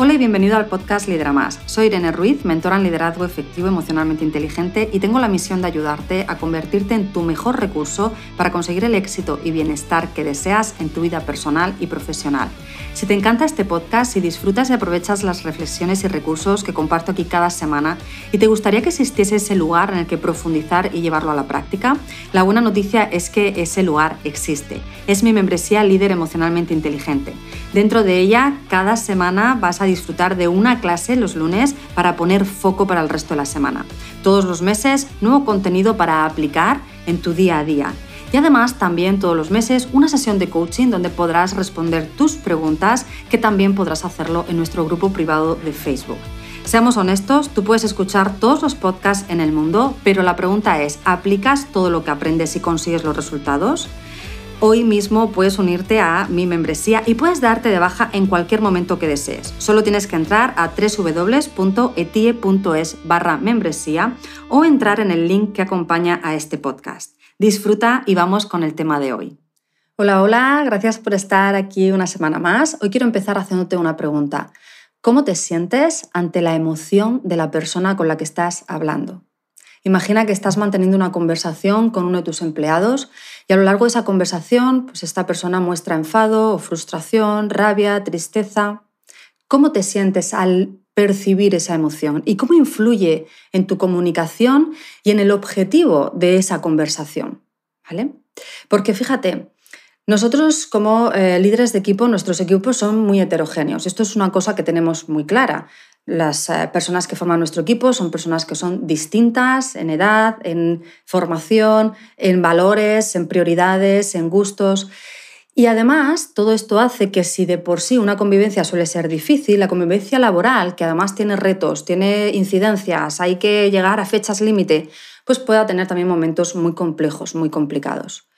Hola y bienvenido al podcast Lidera Más. Soy Irene Ruiz, mentora en liderazgo efectivo emocionalmente inteligente y tengo la misión de ayudarte a convertirte en tu mejor recurso para conseguir el éxito y bienestar que deseas en tu vida personal y profesional. Si te encanta este podcast, si disfrutas y aprovechas las reflexiones y recursos que comparto aquí cada semana y te gustaría que existiese ese lugar en el que profundizar y llevarlo a la práctica, la buena noticia es que ese lugar existe. Es mi membresía Líder Emocionalmente Inteligente. Dentro de ella, cada semana vas a disfrutar de una clase los lunes para poner foco para el resto de la semana. Todos los meses, nuevo contenido para aplicar en tu día a día. Y además también todos los meses una sesión de coaching donde podrás responder tus preguntas que también podrás hacerlo en nuestro grupo privado de Facebook. Seamos honestos, tú puedes escuchar todos los podcasts en el mundo, pero la pregunta es, ¿aplicas todo lo que aprendes y consigues los resultados? Hoy mismo puedes unirte a mi membresía y puedes darte de baja en cualquier momento que desees. Solo tienes que entrar a www.etie.es barra membresía o entrar en el link que acompaña a este podcast. Disfruta y vamos con el tema de hoy. Hola, hola, gracias por estar aquí una semana más. Hoy quiero empezar haciéndote una pregunta. ¿Cómo te sientes ante la emoción de la persona con la que estás hablando? Imagina que estás manteniendo una conversación con uno de tus empleados y a lo largo de esa conversación, pues esta persona muestra enfado o frustración, rabia, tristeza. ¿Cómo te sientes al percibir esa emoción y cómo influye en tu comunicación y en el objetivo de esa conversación? Porque fíjate, nosotros como eh, líderes de equipo, nuestros equipos son muy heterogéneos. Esto es una cosa que tenemos muy clara. Las eh, personas que forman nuestro equipo son personas que son distintas en edad, en formación, en valores, en prioridades, en gustos. Y además, todo esto hace que si de por sí una convivencia suele ser difícil, la convivencia laboral, que además tiene retos, tiene incidencias, hay que llegar a fechas límite, pues pueda tener también momentos muy complejos, muy complicados.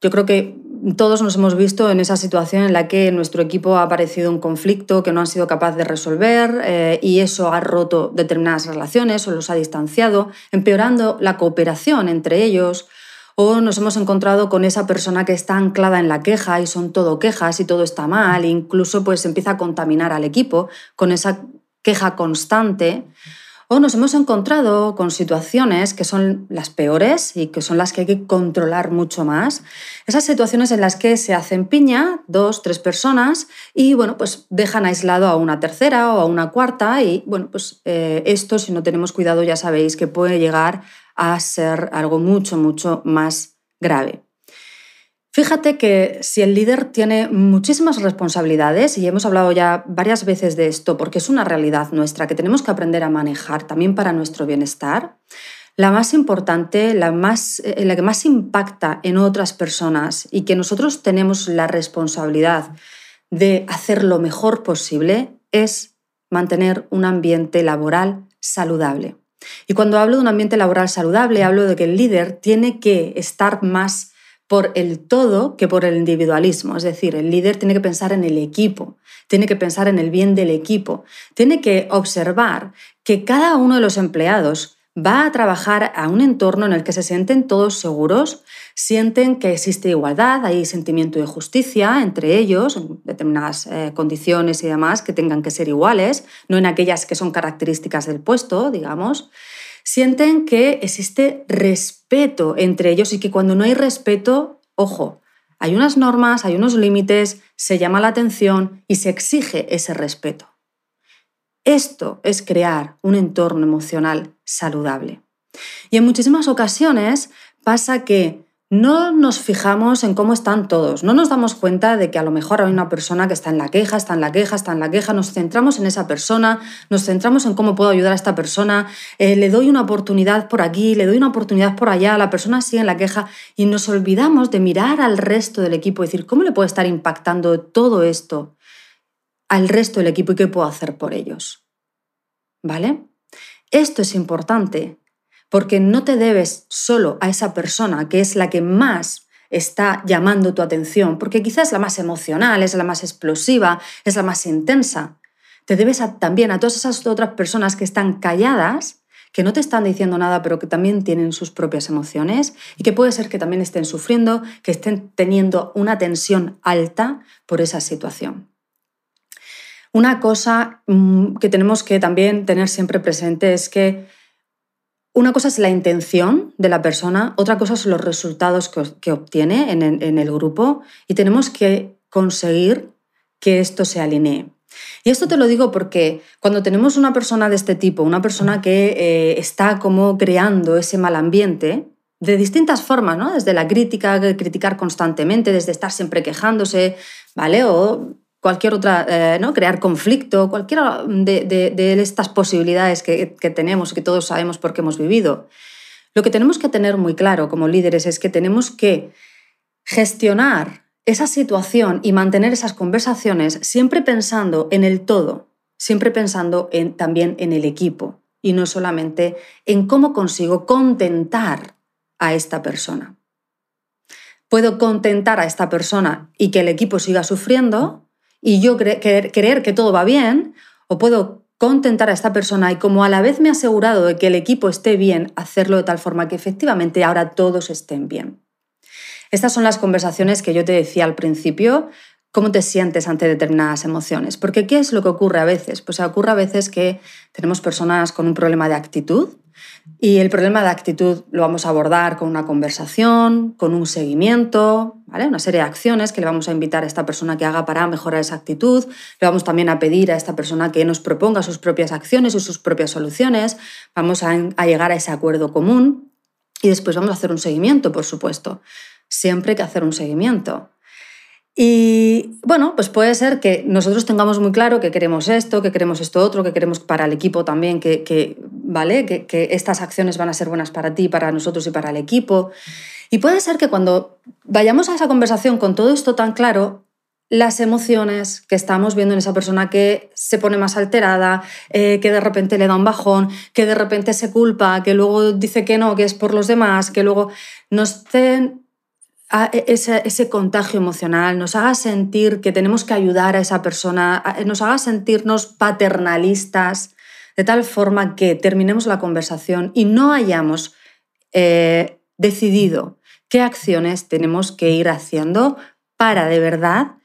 Yo creo que todos nos hemos visto en esa situación en la que nuestro equipo ha aparecido un conflicto que no han sido capaces de resolver eh, y eso ha roto determinadas relaciones o los ha distanciado, empeorando la cooperación entre ellos. O nos hemos encontrado con esa persona que está anclada en la queja y son todo quejas y todo está mal, e incluso pues empieza a contaminar al equipo con esa queja constante. O nos hemos encontrado con situaciones que son las peores y que son las que hay que controlar mucho más. Esas situaciones en las que se hacen piña dos, tres personas y bueno, pues dejan aislado a una tercera o a una cuarta y bueno, pues eh, esto si no tenemos cuidado ya sabéis que puede llegar a ser algo mucho, mucho más grave. Fíjate que si el líder tiene muchísimas responsabilidades, y hemos hablado ya varias veces de esto, porque es una realidad nuestra que tenemos que aprender a manejar también para nuestro bienestar, la más importante, la, más, eh, la que más impacta en otras personas y que nosotros tenemos la responsabilidad de hacer lo mejor posible es mantener un ambiente laboral saludable. Y cuando hablo de un ambiente laboral saludable, hablo de que el líder tiene que estar más por el todo que por el individualismo. Es decir, el líder tiene que pensar en el equipo, tiene que pensar en el bien del equipo, tiene que observar que cada uno de los empleados va a trabajar a un entorno en el que se sienten todos seguros, sienten que existe igualdad, hay sentimiento de justicia entre ellos, en determinadas eh, condiciones y demás que tengan que ser iguales, no en aquellas que son características del puesto, digamos sienten que existe respeto entre ellos y que cuando no hay respeto, ojo, hay unas normas, hay unos límites, se llama la atención y se exige ese respeto. Esto es crear un entorno emocional saludable. Y en muchísimas ocasiones pasa que no nos fijamos en cómo están todos, no nos damos cuenta de que a lo mejor hay una persona que está en la queja, está en la queja, está en la queja, nos centramos en esa persona, nos centramos en cómo puedo ayudar a esta persona, eh, le doy una oportunidad por aquí, le doy una oportunidad por allá, la persona sigue en la queja y nos olvidamos de mirar al resto del equipo y decir, ¿cómo le puede estar impactando todo esto al resto del equipo y qué puedo hacer por ellos? ¿Vale? Esto es importante porque no te debes solo a esa persona que es la que más está llamando tu atención, porque quizás es la más emocional, es la más explosiva, es la más intensa. Te debes también a todas esas otras personas que están calladas, que no te están diciendo nada, pero que también tienen sus propias emociones y que puede ser que también estén sufriendo, que estén teniendo una tensión alta por esa situación. Una cosa mm, que tenemos que también tener siempre presente es que una cosa es la intención de la persona, otra cosa son los resultados que, obtiene en el, grupo y tenemos que conseguir que esto se alinee. Y esto te lo digo porque cuando tenemos una persona de este tipo, una persona que eh, está como creando ese mal ambiente, de distintas formas, ¿no? Desde la crítica, criticar constantemente, desde estar siempre quejándose, ¿vale? O cualquier otra, eh, ¿no? crear conflicto, cualquiera de, estas posibilidades que, tenemos y que todos sabemos porque hemos vivido. Lo que tenemos que tener muy claro como líderes es que tenemos que gestionar esa situación y mantener esas conversaciones siempre pensando en el todo, siempre pensando en, también en el equipo y no solamente en cómo consigo contentar a esta persona. Puedo contentar a esta persona y que el equipo siga sufriendo y yo creer que todo va bien, o puedo contentar a esta persona y como a la vez me he asegurado de que el equipo esté bien, hacerlo de tal forma que efectivamente ahora todos estén bien. Estas son las conversaciones que yo te decía al principio, cómo te sientes ante determinadas emociones. Porque ¿qué es lo que ocurre a veces? Pues ocurre a veces que tenemos personas con un problema de actitud, y el problema de actitud lo vamos a abordar con una conversación, con un seguimiento, ¿vale? una serie de acciones que le vamos a invitar a esta persona que haga para mejorar esa actitud. Le vamos también a pedir a esta persona que nos proponga sus propias acciones y sus propias soluciones. Vamos a, a llegar a ese acuerdo común y después vamos a hacer un seguimiento, por supuesto. Siempre hay que hacer un seguimiento. Y bueno, pues puede ser que nosotros tengamos muy claro que queremos esto, que queremos esto otro, que queremos para el equipo también, que, ¿vale? Que, estas acciones van a ser buenas para ti, para nosotros y para el equipo. Y puede ser que cuando vayamos a esa conversación con todo esto tan claro, las emociones que estamos viendo en esa persona que se pone más alterada, eh, que de repente le da un bajón, que de repente se culpa, que luego dice que no, que es por los demás, que luego nos estén e, ese, ese, contagio emocional, nos haga sentir que tenemos que ayudar a esa persona, nos haga sentirnos paternalistas, de tal forma que terminemos la conversación y no hayamos eh, decidido qué acciones tenemos que ir haciendo para de verdad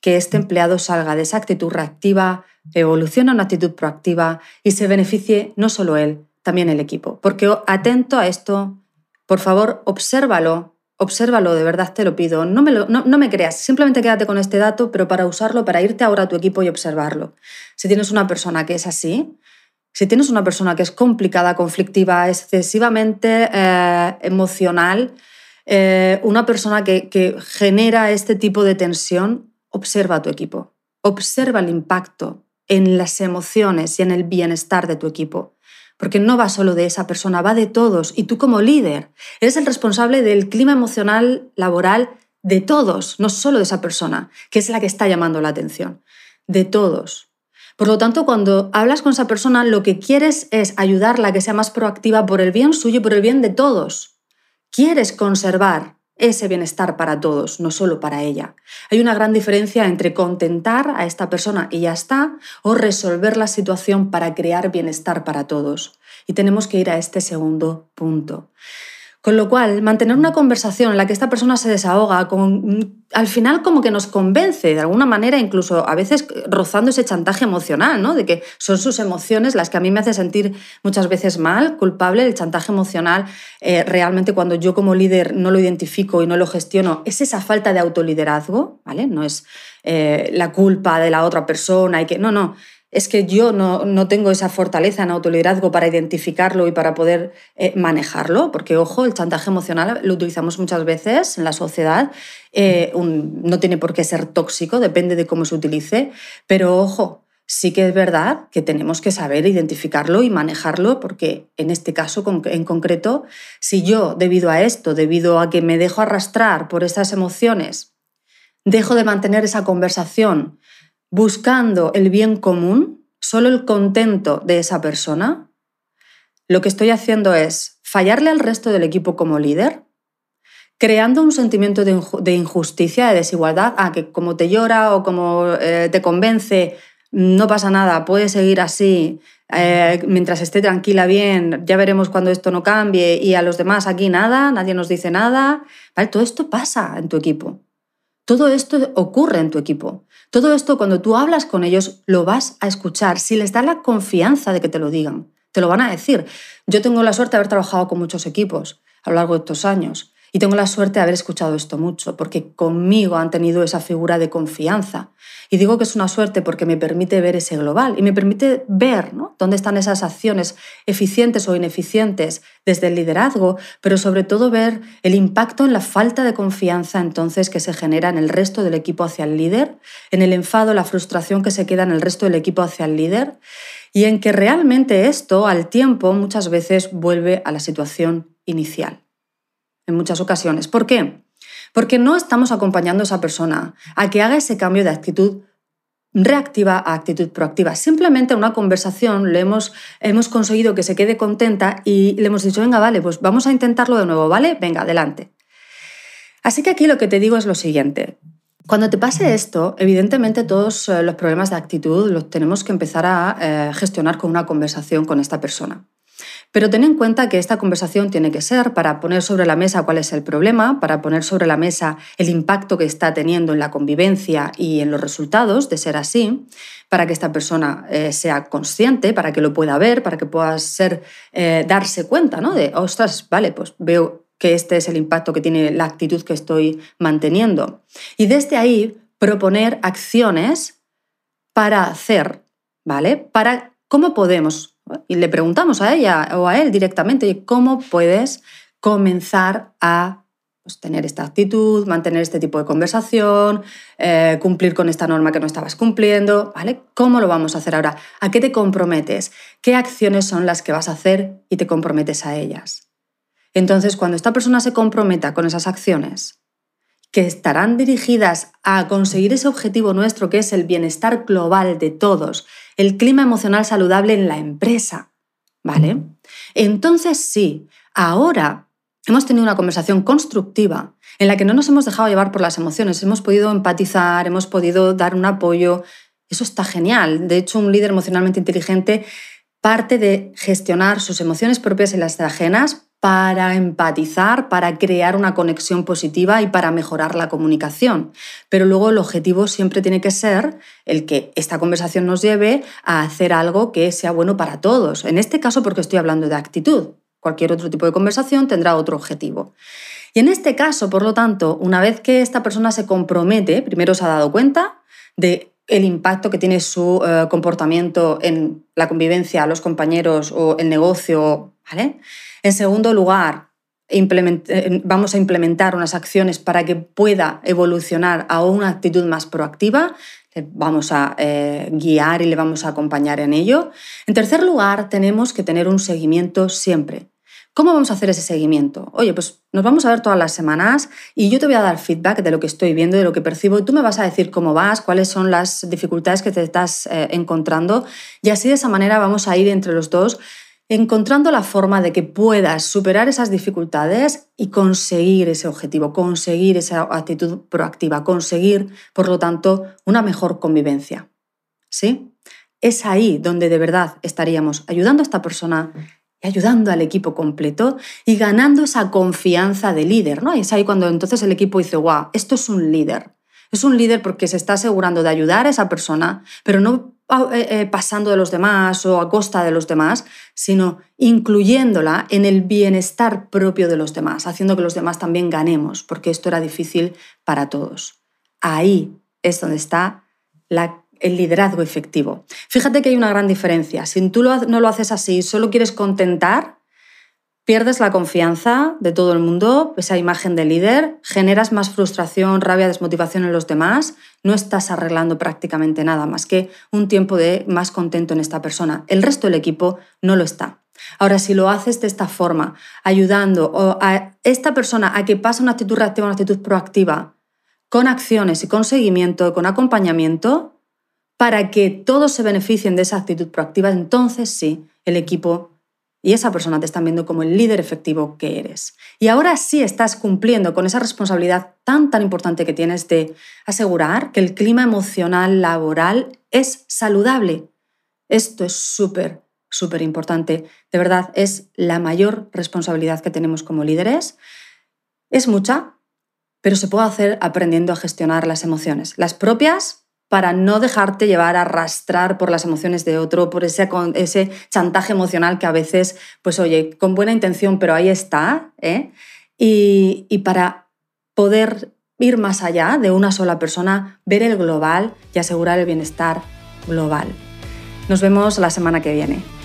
que este empleado salga de esa actitud reactiva, evolucione a una actitud proactiva y se beneficie no solo él, también el equipo. Porque atento a esto, por favor, obsérvalo Obsérvalo, de verdad te lo pido. No me, no, me creas, simplemente quédate con este dato, pero para usarlo, para irte ahora a tu equipo y observarlo. Si tienes una persona que es así, si tienes una persona que es complicada, conflictiva, excesivamente eh, emocional, eh, una persona que, que genera este tipo de tensión, observa a tu equipo. Observa el impacto en las emociones y en el bienestar de tu equipo porque no va solo de esa persona, va de todos. Y tú como líder eres el responsable del clima emocional laboral de todos, no solo de esa persona, que es la que está llamando la atención, de todos. Por lo tanto, cuando hablas con esa persona, lo que quieres es ayudarla a que sea más proactiva por el bien suyo y por el bien de todos. Quieres conservar ese bienestar para todos, no solo para ella. Hay una gran diferencia entre contentar a esta persona y ya está, o resolver la situación para crear bienestar para todos. Y tenemos que ir a este segundo punto. Con lo cual, mantener una conversación en la que esta persona se desahoga, con, al final como que nos convence de alguna manera, incluso a veces rozando ese chantaje emocional, ¿no? de que son sus emociones las que a mí me hace sentir muchas veces mal, culpable, el chantaje emocional, eh, realmente cuando yo como líder no lo identifico y no lo gestiono, es esa falta de autoliderazgo, ¿vale? No es eh, la culpa de la otra persona y que, no, no, es que yo no, tengo esa fortaleza en autoliderazgo para identificarlo y para poder eh, manejarlo, porque ojo, el chantaje emocional lo utilizamos muchas veces en la sociedad, eh, no tiene por qué ser tóxico, depende de cómo se utilice, pero ojo, sí que es verdad que tenemos que saber identificarlo y manejarlo, porque en este caso en concreto, si yo, debido a esto, debido a que me dejo arrastrar por estas emociones, dejo de mantener esa conversación, buscando el bien común, solo el contento de esa persona, lo que estoy haciendo es fallarle al resto del equipo como líder, creando un sentimiento de injusticia, de desigualdad, a que como te llora o como eh, te convence, no pasa nada, puedes seguir así, eh, mientras esté tranquila bien, ya veremos cuando esto no cambie y a los demás aquí nada, nadie nos dice nada, ¿vale? Todo esto pasa en tu equipo. Todo esto ocurre en tu equipo. Todo esto cuando tú hablas con ellos lo vas a escuchar. Si les da la confianza de que te lo digan, te lo van a decir. Yo tengo la suerte de haber trabajado con muchos equipos a lo largo de estos años y tengo la suerte de haber escuchado esto mucho, porque conmigo han tenido esa figura de confianza. Y digo que es una suerte porque me permite ver ese global y me permite ver dónde están esas acciones eficientes o ineficientes desde el liderazgo, pero sobre todo ver el impacto en la falta de confianza entonces que se genera en el resto del equipo hacia el líder, en el enfado, la frustración que se queda en el resto del equipo hacia el líder y en que realmente esto al tiempo muchas veces vuelve a la situación inicial en muchas ocasiones. ¿Por qué? Porque no estamos acompañando a esa persona a que haga ese cambio de actitud reactiva a actitud proactiva. Simplemente en una conversación le hemos, hemos conseguido que se quede contenta y le hemos dicho, venga, vale, pues vamos a intentarlo de nuevo, ¿vale? Venga, adelante. Así que aquí lo que te digo es lo siguiente. Cuando te pase esto, evidentemente todos eh, los problemas de actitud los tenemos que empezar a eh, gestionar con una conversación con esta persona. Pero ten en cuenta que esta conversación tiene que ser para poner sobre la mesa cuál es el problema, para poner sobre la mesa el impacto que está teniendo en la convivencia y en los resultados, de ser así, para que esta persona eh, sea consciente, para que lo pueda ver, para que pueda ser, eh, darse cuenta, ¿no? De, ostras, vale, pues veo que este es el impacto que tiene la actitud que estoy manteniendo. Y desde ahí proponer acciones para hacer, ¿vale? Para cómo podemos y le preguntamos a ella o a él directamente, ¿cómo puedes comenzar a pues, tener esta actitud, mantener este tipo de conversación, eh, cumplir con esta norma que no estabas cumpliendo? ¿vale? ¿Cómo lo vamos a hacer ahora? ¿A qué te comprometes? ¿Qué acciones son las que vas a hacer y te comprometes a ellas? Entonces, cuando esta persona se comprometa con esas acciones, que estarán dirigidas a conseguir ese objetivo nuestro que es el bienestar global de todos, el clima emocional saludable en la empresa. ¿Vale? Entonces sí, ahora hemos tenido una conversación constructiva en la que no nos hemos dejado llevar por las emociones, hemos podido empatizar, hemos podido dar un apoyo. Eso está genial. De hecho, un líder emocionalmente inteligente parte de gestionar sus emociones propias y las ajenas para empatizar, para crear una conexión positiva y para mejorar la comunicación. Pero luego el objetivo siempre tiene que ser el que esta conversación nos lleve a hacer algo que sea bueno para todos. En este caso porque estoy hablando de actitud. Cualquier otro tipo de conversación tendrá otro objetivo. Y en este caso, por lo tanto, una vez que esta persona se compromete, primero se ha dado cuenta de el impacto que tiene su eh, comportamiento en la convivencia, los compañeros o el negocio, ¿vale? En segundo lugar, eh, vamos a implementar unas acciones para que pueda evolucionar a una actitud más proactiva. vamos a eh, guiar y le vamos a acompañar en ello. En tercer lugar, tenemos que tener un seguimiento siempre. ¿Cómo vamos a hacer ese seguimiento? Oye, pues nos vamos a ver todas las semanas y yo te voy a dar feedback de lo que estoy viendo, de lo que percibo tú me vas a decir cómo vas, cuáles son las dificultades que te estás eh, encontrando y así de esa manera vamos a ir entre los dos encontrando la forma de que puedas superar esas dificultades y conseguir ese objetivo, conseguir esa actitud proactiva, conseguir, por lo tanto, una mejor convivencia. ¿Sí? Es ahí donde de verdad estaríamos ayudando a esta persona y ayudando al equipo completo y ganando esa confianza de líder, ¿no? Es ahí cuando entonces el equipo dice, wow, esto es un líder. Es un líder porque se está asegurando de ayudar a esa persona, pero no pasando de los demás o a costa de los demás, sino incluyéndola en el bienestar propio de los demás, haciendo que los demás también ganemos, porque esto era difícil para todos. Ahí es donde está el liderazgo efectivo. Fíjate que hay una gran diferencia. Si tú no lo haces así, solo quieres contentar, Pierdes la confianza de todo el mundo, esa imagen de líder, generas más frustración, rabia, desmotivación en los demás, no estás arreglando prácticamente nada más que un tiempo de más contento en esta persona. El resto del equipo no lo está. Ahora, si lo haces de esta forma, ayudando a esta persona a que pase una actitud reactiva una actitud proactiva, con acciones y con seguimiento, con acompañamiento, para que todos se beneficien de esa actitud proactiva, entonces sí, el equipo y esa persona te está viendo como el líder efectivo que eres. Y ahora sí estás cumpliendo con esa responsabilidad tan, tan importante que tienes de asegurar que el clima emocional laboral es saludable. Esto es súper, súper importante. De verdad, es la mayor responsabilidad que tenemos como líderes. Es mucha, pero se puede hacer aprendiendo a gestionar las emociones, las propias para no dejarte llevar, arrastrar por las emociones de otro, por ese, ese chantaje emocional que a veces, pues oye, con buena intención, pero ahí está, ¿eh? y, y para poder ir más allá de una sola persona, ver el global y asegurar el bienestar global. Nos vemos la semana que viene.